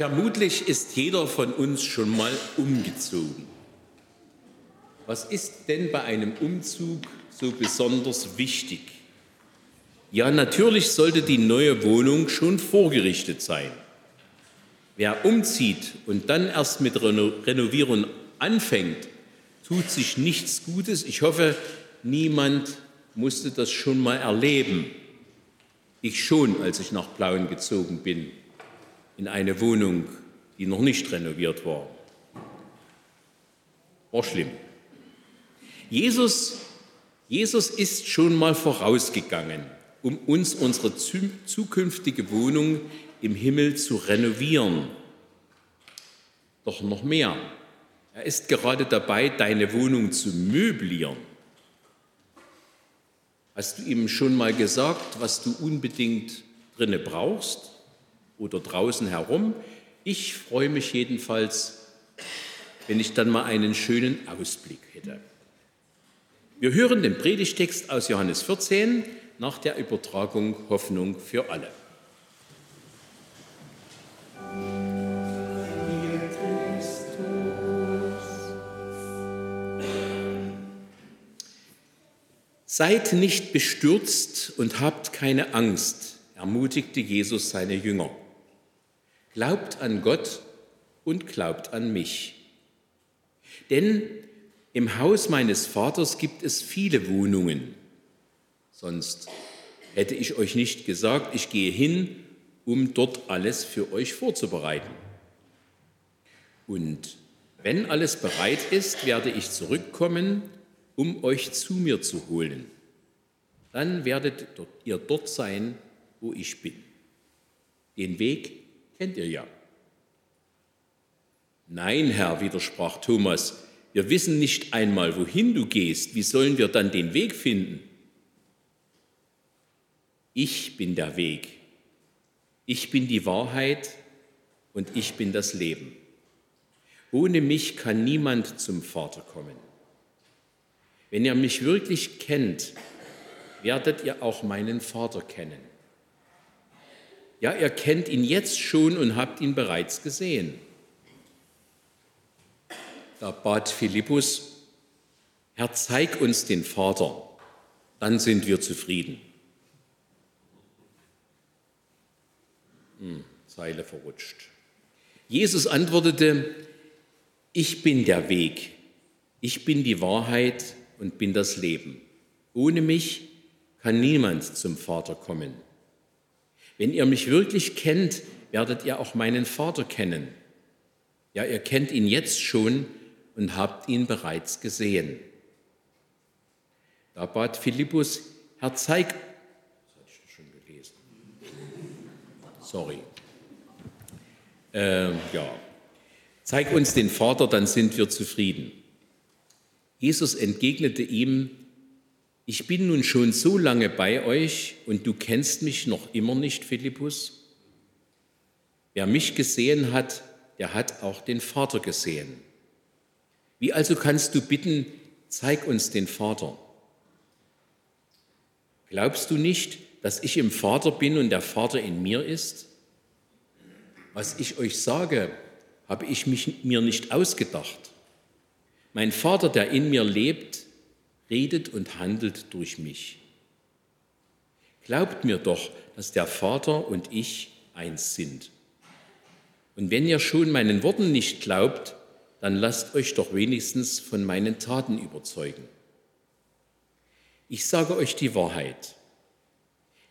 Vermutlich ist jeder von uns schon mal umgezogen. Was ist denn bei einem Umzug so besonders wichtig? Ja, natürlich sollte die neue Wohnung schon vorgerichtet sein. Wer umzieht und dann erst mit Renovierung anfängt, tut sich nichts Gutes. Ich hoffe, niemand musste das schon mal erleben. Ich schon, als ich nach Plauen gezogen bin, in eine Wohnung, die noch nicht renoviert war. War schlimm. Jesus, Jesus ist schon mal vorausgegangen, um uns unsere zukünftige Wohnung im Himmel zu renovieren. Doch noch mehr. Er ist gerade dabei, deine Wohnung zu möblieren. Hast du ihm schon mal gesagt, was du unbedingt drinne brauchst oder draußen herum? Ich freue mich jedenfalls, wenn ich dann mal einen schönen Ausblick hätte. Wir hören den Predigtext aus Johannes 14 nach der Übertragung Hoffnung für alle. Seid nicht bestürzt und habt keine Angst, ermutigte Jesus seine Jünger. Glaubt an Gott und glaubt an mich. Denn im Haus meines Vaters gibt es viele Wohnungen. Sonst hätte ich euch nicht gesagt, ich gehe hin, um dort alles für euch vorzubereiten. Und wenn alles bereit ist, werde ich zurückkommen um euch zu mir zu holen. Dann werdet ihr dort sein, wo ich bin. Den Weg kennt ihr ja. Nein, Herr, widersprach Thomas, wir wissen nicht einmal, wohin du gehst. Wie sollen wir dann den Weg finden? Ich bin der Weg. Ich bin die Wahrheit und ich bin das Leben. Ohne mich kann niemand zum Vater kommen. Wenn ihr mich wirklich kennt, werdet ihr auch meinen Vater kennen. Ja, ihr kennt ihn jetzt schon und habt ihn bereits gesehen. Da bat Philippus, Herr, zeig uns den Vater, dann sind wir zufrieden. Hm, Zeile verrutscht. Jesus antwortete, ich bin der Weg, ich bin die Wahrheit und bin das Leben. Ohne mich kann niemand zum Vater kommen. Wenn ihr mich wirklich kennt, werdet ihr auch meinen Vater kennen. Ja, ihr kennt ihn jetzt schon und habt ihn bereits gesehen. Da bat Philippus, Herr, zeig, das hatte ich schon gelesen. Sorry. Äh, ja, zeig uns den Vater, dann sind wir zufrieden. Jesus entgegnete ihm, ich bin nun schon so lange bei euch und du kennst mich noch immer nicht, Philippus? Wer mich gesehen hat, der hat auch den Vater gesehen. Wie also kannst du bitten, zeig uns den Vater? Glaubst du nicht, dass ich im Vater bin und der Vater in mir ist? Was ich euch sage, habe ich mich, mir nicht ausgedacht. Mein Vater, der in mir lebt, redet und handelt durch mich. Glaubt mir doch, dass der Vater und ich eins sind. Und wenn ihr schon meinen Worten nicht glaubt, dann lasst euch doch wenigstens von meinen Taten überzeugen. Ich sage euch die Wahrheit.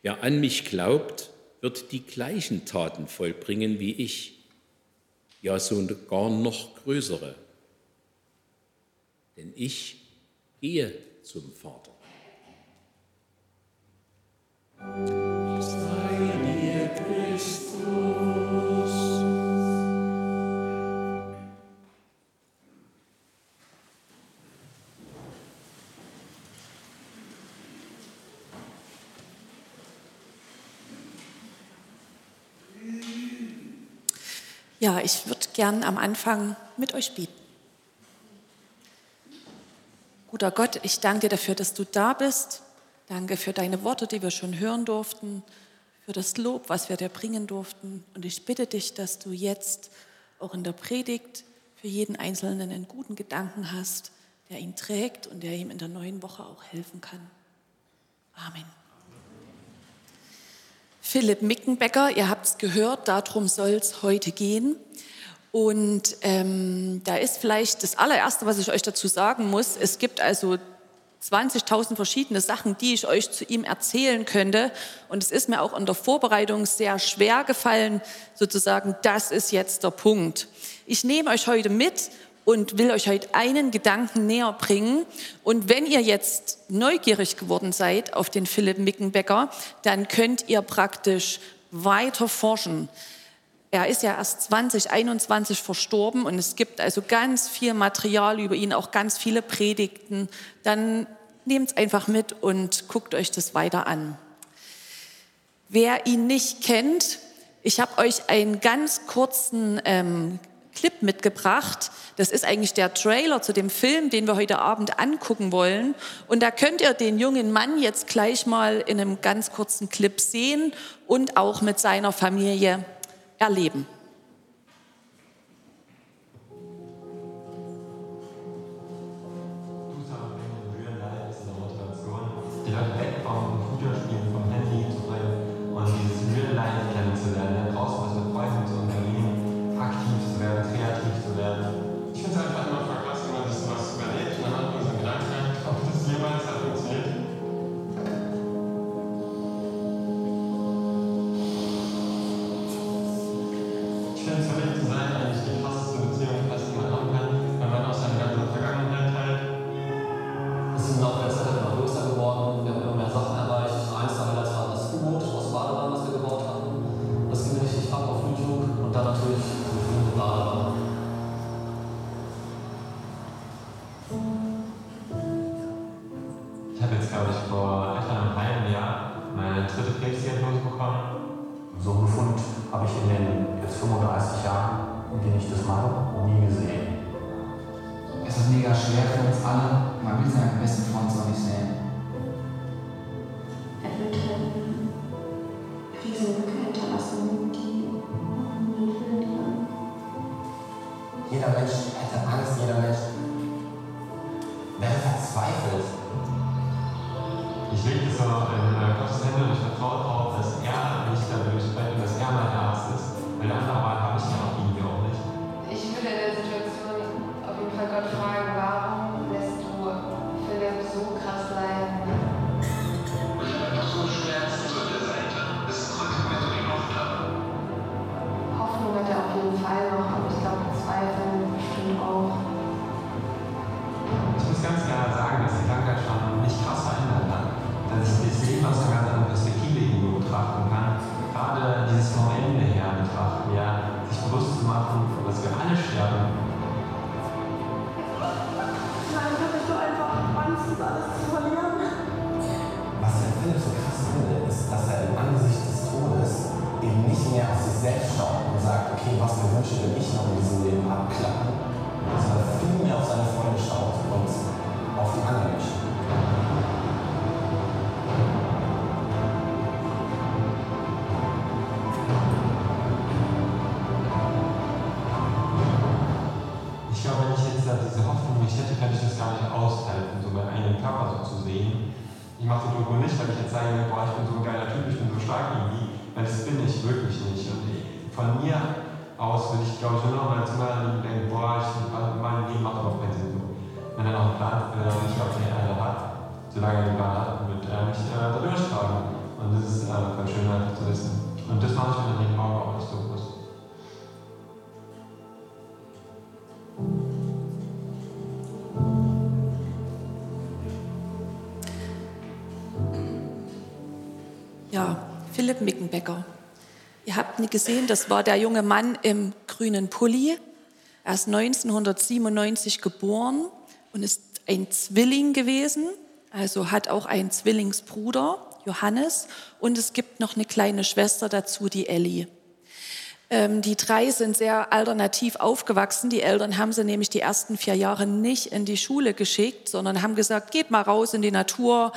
Wer an mich glaubt, wird die gleichen Taten vollbringen wie ich, ja sogar noch größere denn ich gehe zum Vater. Ja, ich würde gern am Anfang mit euch bieten. Guter Gott, ich danke dir dafür, dass du da bist. Danke für deine Worte, die wir schon hören durften, für das Lob, was wir dir bringen durften. Und ich bitte dich, dass du jetzt auch in der Predigt für jeden Einzelnen einen guten Gedanken hast, der ihn trägt und der ihm in der neuen Woche auch helfen kann. Amen. Philipp Mickenbecker, ihr habt es gehört, darum soll es heute gehen. Und ähm, da ist vielleicht das allererste, was ich euch dazu sagen muss. Es gibt also 20.000 verschiedene Sachen, die ich euch zu ihm erzählen könnte. Und es ist mir auch in der Vorbereitung sehr schwer gefallen, sozusagen, das ist jetzt der Punkt. Ich nehme euch heute mit und will euch heute einen Gedanken näher bringen. Und wenn ihr jetzt neugierig geworden seid auf den Philipp Mickenbecker, dann könnt ihr praktisch weiter forschen. Er ist ja erst 2021 verstorben und es gibt also ganz viel Material über ihn, auch ganz viele Predigten. Dann nehmt es einfach mit und guckt euch das weiter an. Wer ihn nicht kennt, ich habe euch einen ganz kurzen ähm, Clip mitgebracht. Das ist eigentlich der Trailer zu dem Film, den wir heute Abend angucken wollen. Und da könnt ihr den jungen Mann jetzt gleich mal in einem ganz kurzen Clip sehen und auch mit seiner Familie erleben. Ich habe jetzt, glaube ich, vor etwa einem halben Jahr meine dritte Krebsdiagnose bekommen. So einen Befund habe ich in den jetzt 35 Jahren, in denen ich das mache, nie gesehen. Es ist mega schwer für uns alle. Man will seinen besten Freund so nicht sehen. Er wird eine Riesenlücke hinterlassen, die füllen kann. Jeder Mensch Ich lege so in Gottes Hände und ich vertraue darauf, dass er mich dadurch spricht, dass er mein Arzt mache die Doku nicht, weil ich jetzt sage, boah, ich bin so ein geiler Typ, ich bin so stark irgendwie, weil das bin ich wirklich nicht. Und von mir aus würde ich, glaube ich, nur noch mal zuhören und denken, boah, ich, mein Leben macht überhaupt keinen Sinn. Wenn er noch einen Plan äh, nicht auf der Erde hat, solange er den Plan hat, wird er mich äh, da durchtragen. Und das ist äh, voll schön einfach zu wissen. Und das mache ich mir den Morgen auch nicht so Mickenbecker. Ihr habt ihn gesehen, das war der junge Mann im grünen Pulli. Er ist 1997 geboren und ist ein Zwilling gewesen, also hat auch einen Zwillingsbruder, Johannes, und es gibt noch eine kleine Schwester dazu, die Ellie. Ähm, die drei sind sehr alternativ aufgewachsen. Die Eltern haben sie nämlich die ersten vier Jahre nicht in die Schule geschickt, sondern haben gesagt, geht mal raus in die Natur,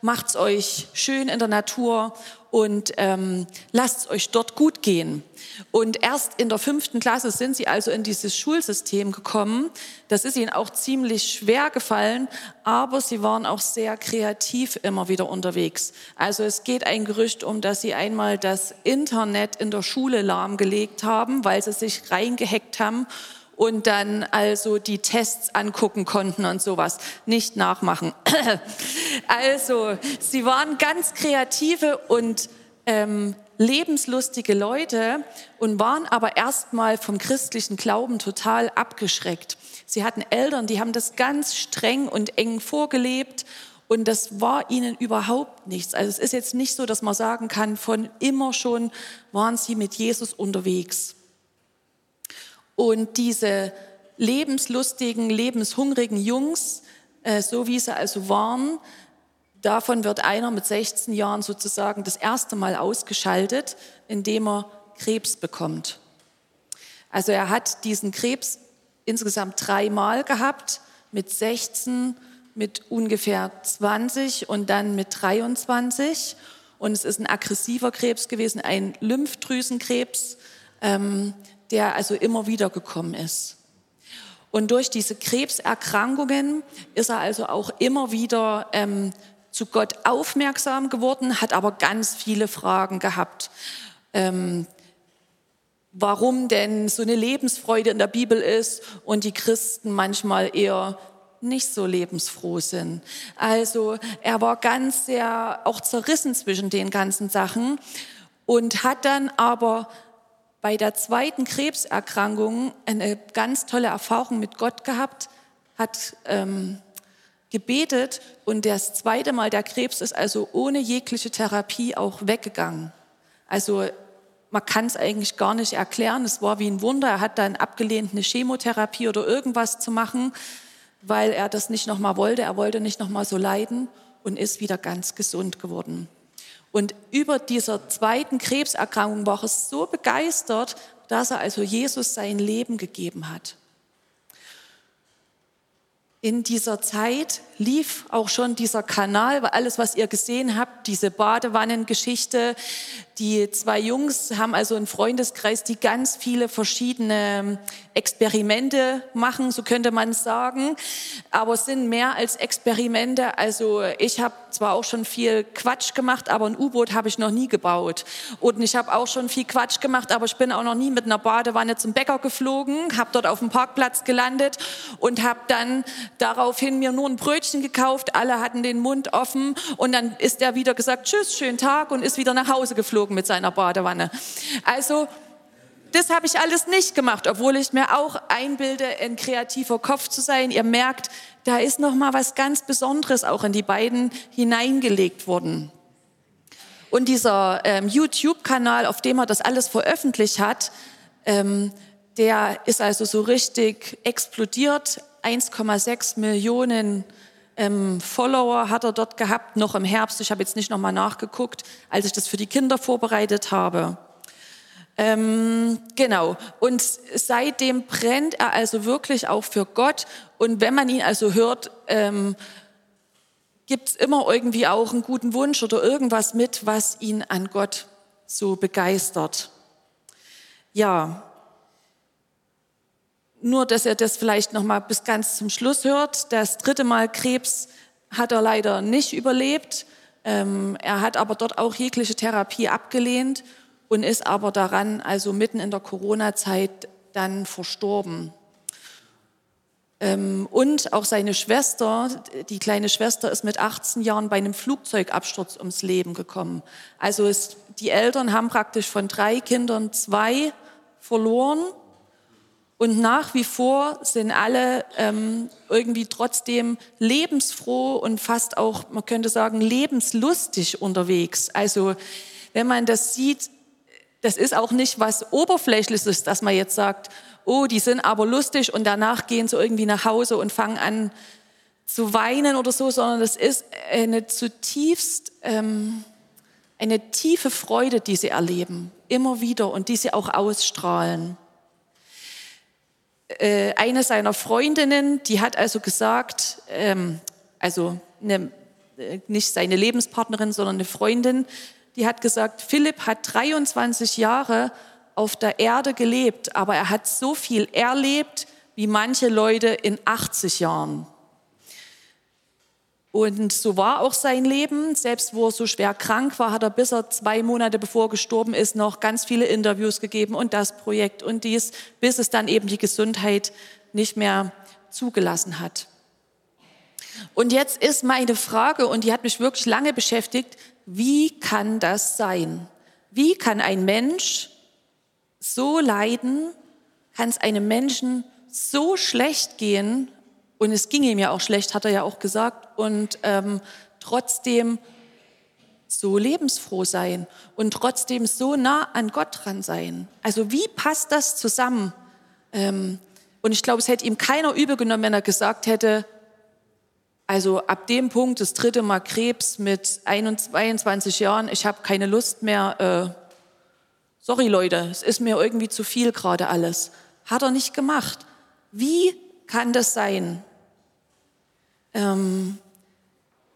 macht's euch schön in der Natur. Und ähm, lasst es euch dort gut gehen. Und erst in der fünften Klasse sind sie also in dieses Schulsystem gekommen. Das ist ihnen auch ziemlich schwer gefallen, aber sie waren auch sehr kreativ immer wieder unterwegs. Also es geht ein Gerücht um, dass sie einmal das Internet in der Schule lahmgelegt haben, weil sie sich reingehackt haben und dann also die Tests angucken konnten und sowas. Nicht nachmachen. Also, sie waren ganz kreative und ähm, lebenslustige Leute und waren aber erstmal vom christlichen Glauben total abgeschreckt. Sie hatten Eltern, die haben das ganz streng und eng vorgelebt und das war ihnen überhaupt nichts. Also es ist jetzt nicht so, dass man sagen kann, von immer schon waren sie mit Jesus unterwegs. Und diese lebenslustigen, lebenshungrigen Jungs, äh, so wie sie also waren, davon wird einer mit 16 Jahren sozusagen das erste Mal ausgeschaltet, indem er Krebs bekommt. Also er hat diesen Krebs insgesamt dreimal gehabt, mit 16, mit ungefähr 20 und dann mit 23. Und es ist ein aggressiver Krebs gewesen, ein Lymphdrüsenkrebs. Ähm, der also immer wieder gekommen ist. Und durch diese Krebserkrankungen ist er also auch immer wieder ähm, zu Gott aufmerksam geworden, hat aber ganz viele Fragen gehabt. Ähm, warum denn so eine Lebensfreude in der Bibel ist und die Christen manchmal eher nicht so lebensfroh sind. Also er war ganz sehr auch zerrissen zwischen den ganzen Sachen und hat dann aber bei der zweiten Krebserkrankung eine ganz tolle Erfahrung mit Gott gehabt, hat ähm, gebetet und das zweite Mal der Krebs ist also ohne jegliche Therapie auch weggegangen. Also man kann es eigentlich gar nicht erklären. Es war wie ein Wunder. Er hat dann abgelehnt, eine Chemotherapie oder irgendwas zu machen, weil er das nicht nochmal wollte. Er wollte nicht nochmal so leiden und ist wieder ganz gesund geworden. Und über dieser zweiten Krebserkrankung war er so begeistert, dass er also Jesus sein Leben gegeben hat. In dieser Zeit lief auch schon dieser Kanal, weil alles, was ihr gesehen habt, diese Badewannengeschichte, die zwei Jungs haben also einen Freundeskreis, die ganz viele verschiedene Experimente machen, so könnte man sagen. Aber es sind mehr als Experimente. Also ich habe zwar auch schon viel Quatsch gemacht, aber ein U-Boot habe ich noch nie gebaut. Und ich habe auch schon viel Quatsch gemacht, aber ich bin auch noch nie mit einer Badewanne zum Bäcker geflogen, habe dort auf dem Parkplatz gelandet und habe dann daraufhin mir nur ein Brötchen gekauft. Alle hatten den Mund offen und dann ist er wieder gesagt, tschüss, schönen Tag und ist wieder nach Hause geflogen mit seiner Badewanne. Also das habe ich alles nicht gemacht, obwohl ich mir auch einbilde, ein kreativer Kopf zu sein. Ihr merkt, da ist noch mal was ganz Besonderes auch in die beiden hineingelegt worden. Und dieser ähm, YouTube-Kanal, auf dem er das alles veröffentlicht hat, ähm, der ist also so richtig explodiert. 1,6 Millionen ähm, Follower hat er dort gehabt, noch im Herbst. Ich habe jetzt nicht nochmal nachgeguckt, als ich das für die Kinder vorbereitet habe. Ähm, genau. Und seitdem brennt er also wirklich auch für Gott. Und wenn man ihn also hört, ähm, gibt es immer irgendwie auch einen guten Wunsch oder irgendwas mit, was ihn an Gott so begeistert. Ja, nur, dass er das vielleicht noch mal bis ganz zum Schluss hört. Das dritte Mal Krebs hat er leider nicht überlebt. Ähm, er hat aber dort auch jegliche Therapie abgelehnt und ist aber daran, also mitten in der Corona-Zeit, dann verstorben. Ähm, und auch seine Schwester, die kleine Schwester, ist mit 18 Jahren bei einem Flugzeugabsturz ums Leben gekommen. Also es, die Eltern haben praktisch von drei Kindern zwei verloren und nach wie vor sind alle ähm, irgendwie trotzdem lebensfroh und fast auch, man könnte sagen, lebenslustig unterwegs. Also wenn man das sieht, das ist auch nicht was Oberflächliches, dass man jetzt sagt, oh, die sind aber lustig und danach gehen sie irgendwie nach Hause und fangen an zu weinen oder so, sondern das ist eine zutiefst, ähm, eine tiefe Freude, die sie erleben, immer wieder und die sie auch ausstrahlen äh, eine seiner Freundinnen, die hat also gesagt, ähm, also eine, äh, nicht seine Lebenspartnerin, sondern eine Freundin, die hat gesagt, Philipp hat 23 Jahre auf der Erde gelebt, aber er hat so viel erlebt wie manche Leute in 80 Jahren. Und so war auch sein Leben. Selbst wo er so schwer krank war, hat er bis er zwei Monate bevor er gestorben ist, noch ganz viele Interviews gegeben und das Projekt und dies, bis es dann eben die Gesundheit nicht mehr zugelassen hat. Und jetzt ist meine Frage, und die hat mich wirklich lange beschäftigt, wie kann das sein? Wie kann ein Mensch so leiden? Kann es einem Menschen so schlecht gehen? Und es ging ihm ja auch schlecht, hat er ja auch gesagt. Und ähm, trotzdem so lebensfroh sein und trotzdem so nah an Gott dran sein. Also wie passt das zusammen? Ähm, und ich glaube, es hätte ihm keiner übel genommen, wenn er gesagt hätte, also ab dem Punkt, das dritte Mal Krebs mit 21 Jahren, ich habe keine Lust mehr. Äh, sorry Leute, es ist mir irgendwie zu viel gerade alles. Hat er nicht gemacht. Wie kann das sein? Ähm,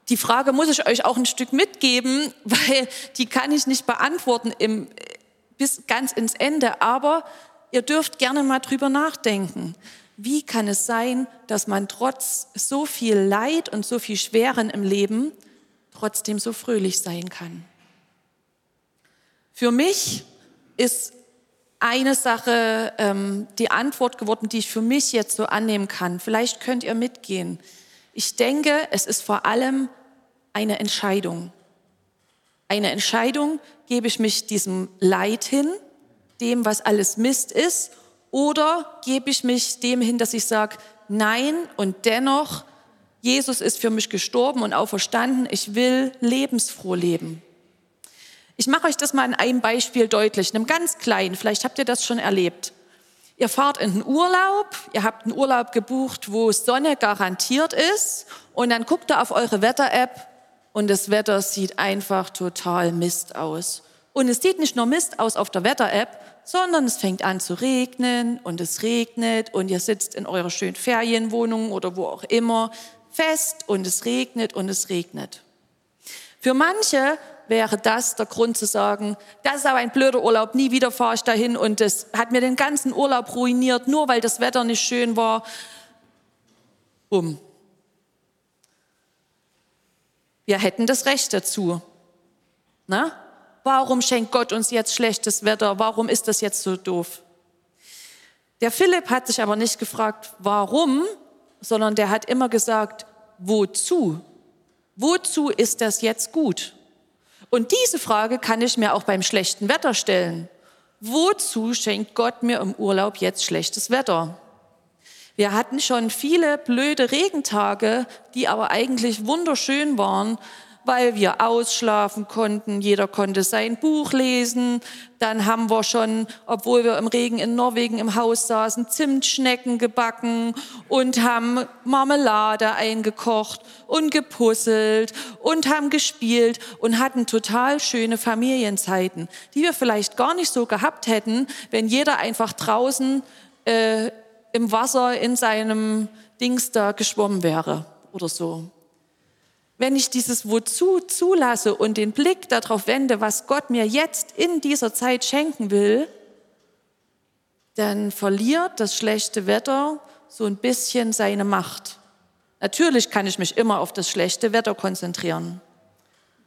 die Frage muss ich euch auch ein Stück mitgeben, weil die kann ich nicht beantworten im, bis ganz ins Ende. Aber ihr dürft gerne mal drüber nachdenken. Wie kann es sein, dass man trotz so viel Leid und so viel Schweren im Leben trotzdem so fröhlich sein kann? Für mich ist eine Sache ähm, die Antwort geworden, die ich für mich jetzt so annehmen kann. Vielleicht könnt ihr mitgehen. Ich denke, es ist vor allem eine Entscheidung. Eine Entscheidung, gebe ich mich diesem Leid hin, dem, was alles Mist ist, oder gebe ich mich dem hin, dass ich sage, nein und dennoch, Jesus ist für mich gestorben und auferstanden, ich will lebensfroh leben. Ich mache euch das mal in einem Beispiel deutlich, einem ganz kleinen, vielleicht habt ihr das schon erlebt. Ihr fahrt in den Urlaub, ihr habt einen Urlaub gebucht, wo Sonne garantiert ist und dann guckt ihr auf eure Wetter-App und das Wetter sieht einfach total Mist aus. Und es sieht nicht nur Mist aus auf der Wetter-App, sondern es fängt an zu regnen und es regnet und ihr sitzt in eurer schönen Ferienwohnung oder wo auch immer fest und es regnet und es regnet. Für manche wäre das der Grund zu sagen, das ist aber ein blöder Urlaub, nie wieder fahre ich dahin und das hat mir den ganzen Urlaub ruiniert, nur weil das Wetter nicht schön war. Um. Wir hätten das Recht dazu. Na? warum schenkt Gott uns jetzt schlechtes Wetter? Warum ist das jetzt so doof? Der Philipp hat sich aber nicht gefragt, warum, sondern der hat immer gesagt, wozu? Wozu ist das jetzt gut? Und diese Frage kann ich mir auch beim schlechten Wetter stellen. Wozu schenkt Gott mir im Urlaub jetzt schlechtes Wetter? Wir hatten schon viele blöde Regentage, die aber eigentlich wunderschön waren, weil wir ausschlafen konnten. Jeder konnte sein Buch lesen. Dann haben wir schon, obwohl wir im Regen in Norwegen im Haus saßen, Zimtschnecken gebacken und haben Marmelade eingekocht und gepuzzelt und haben gespielt und hatten total schöne Familienzeiten, die wir vielleicht gar nicht so gehabt hätten, wenn jeder einfach draußen äh, im Wasser in seinem Dings da geschwommen wäre oder so wenn ich dieses Wozu zulasse und den Blick darauf wende, was Gott mir jetzt in dieser Zeit schenken will, dann verliert das schlechte Wetter so ein bisschen seine Macht. Natürlich kann ich mich immer auf das schlechte Wetter konzentrieren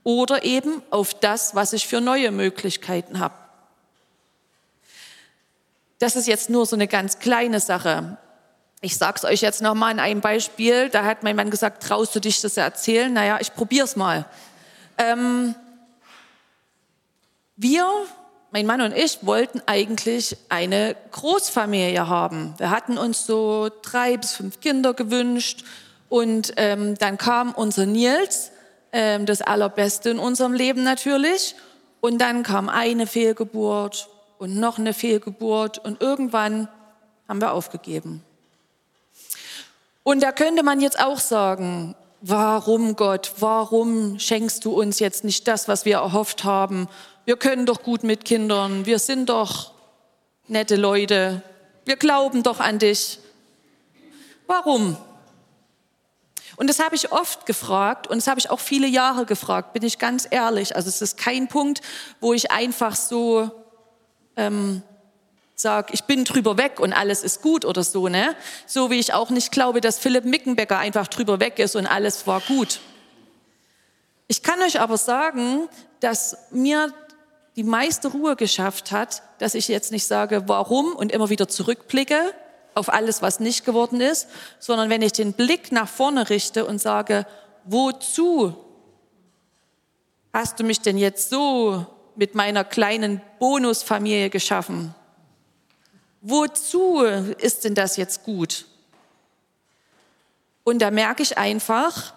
oder eben auf das, was ich für neue Möglichkeiten habe. Das ist jetzt nur so eine ganz kleine Sache. Ich sage es euch jetzt nochmal in einem Beispiel. Da hat mein Mann gesagt, traust du dich das erzählen? Naja, ich probiere es mal. Ähm, wir, mein Mann und ich, wollten eigentlich eine Großfamilie haben. Wir hatten uns so drei bis fünf Kinder gewünscht. Und ähm, dann kam unser Nils, ähm, das Allerbeste in unserem Leben natürlich. Und dann kam eine Fehlgeburt und noch eine Fehlgeburt. Und irgendwann haben wir aufgegeben. Und da könnte man jetzt auch sagen, warum Gott, warum schenkst du uns jetzt nicht das, was wir erhofft haben? Wir können doch gut mit Kindern, wir sind doch nette Leute, wir glauben doch an dich. Warum? Und das habe ich oft gefragt und das habe ich auch viele Jahre gefragt, bin ich ganz ehrlich. Also es ist kein Punkt, wo ich einfach so ähm, sage, ich bin drüber weg und alles ist gut oder so. Ne? So wie ich auch nicht glaube, dass Philipp Mickenbecker einfach drüber weg ist und alles war gut. Ich kann euch aber sagen, dass mir die meiste Ruhe geschafft hat, dass ich jetzt nicht sage, warum und immer wieder zurückblicke, auf alles, was nicht geworden ist, sondern wenn ich den Blick nach vorne richte und sage, wozu hast du mich denn jetzt so mit meiner kleinen Bonusfamilie geschaffen? Wozu ist denn das jetzt gut? Und da merke ich einfach,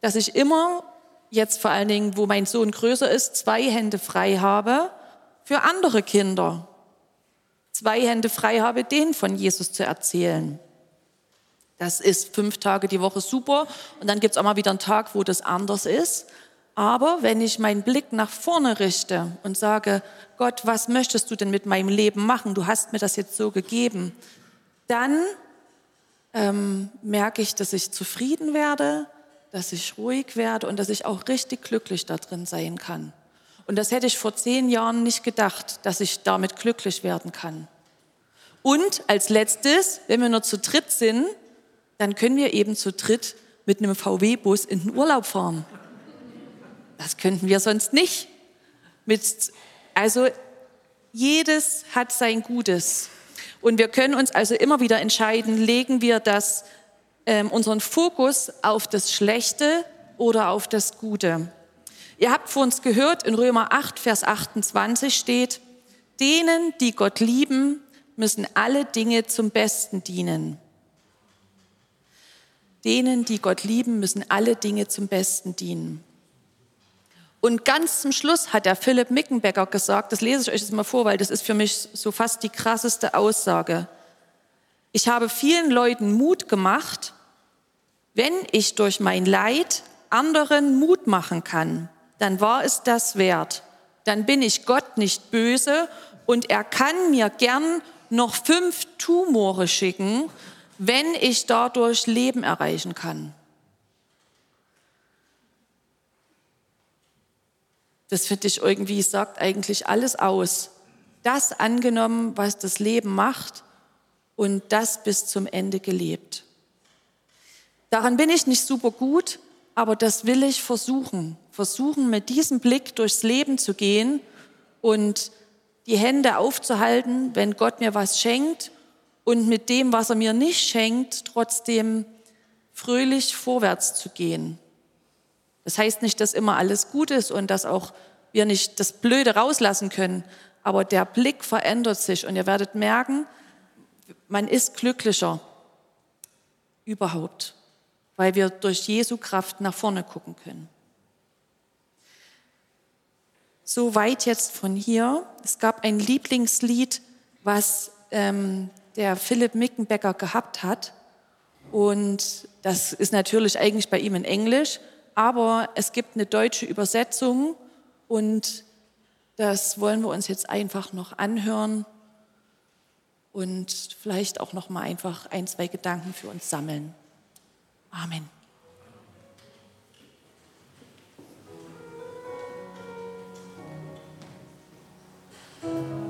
dass ich immer, jetzt vor allen Dingen, wo mein Sohn größer ist, zwei Hände frei habe für andere Kinder zwei Hände frei habe, den von Jesus zu erzählen. Das ist fünf Tage die Woche super und dann gibt es auch mal wieder einen Tag, wo das anders ist. Aber wenn ich meinen Blick nach vorne richte und sage, Gott, was möchtest du denn mit meinem Leben machen? Du hast mir das jetzt so gegeben. Dann ähm, merke ich, dass ich zufrieden werde, dass ich ruhig werde und dass ich auch richtig glücklich da drin sein kann. Und das hätte ich vor zehn Jahren nicht gedacht, dass ich damit glücklich werden kann. Und als letztes, wenn wir nur zu dritt sind, dann können wir eben zu dritt mit einem VW-Bus in den Urlaub fahren. Das könnten wir sonst nicht. Mit, also jedes hat sein Gutes. Und wir können uns also immer wieder entscheiden, legen wir das, ähm, unseren Fokus auf das Schlechte oder auf das Gute. Ihr habt vor uns gehört, in Römer 8, Vers 28 steht, denen, die Gott lieben, müssen alle Dinge zum Besten dienen. Denen, die Gott lieben, müssen alle Dinge zum Besten dienen. Und ganz zum Schluss hat der Philipp Mickenbecker gesagt, das lese ich euch jetzt mal vor, weil das ist für mich so fast die krasseste Aussage. Ich habe vielen Leuten Mut gemacht, wenn ich durch mein Leid anderen Mut machen kann, dann war es das wert. Dann bin ich Gott nicht böse und er kann mir gern noch fünf Tumore schicken, wenn ich dadurch Leben erreichen kann. Das finde ich irgendwie, sagt eigentlich alles aus. Das angenommen, was das Leben macht und das bis zum Ende gelebt. Daran bin ich nicht super gut, aber das will ich versuchen. Versuchen, mit diesem Blick durchs Leben zu gehen und die Hände aufzuhalten, wenn Gott mir was schenkt und mit dem, was er mir nicht schenkt, trotzdem fröhlich vorwärts zu gehen. Das heißt nicht, dass immer alles gut ist und dass auch wir nicht das Blöde rauslassen können, aber der Blick verändert sich und ihr werdet merken, man ist glücklicher überhaupt weil wir durch Jesu Kraft nach vorne gucken können. So weit jetzt von hier. Es gab ein Lieblingslied, was ähm, der Philipp Mickenbecker gehabt hat. Und das ist natürlich eigentlich bei ihm in Englisch, aber es gibt eine deutsche Übersetzung und das wollen wir uns jetzt einfach noch anhören und vielleicht auch noch mal einfach ein, zwei Gedanken für uns sammeln. Amen. Wir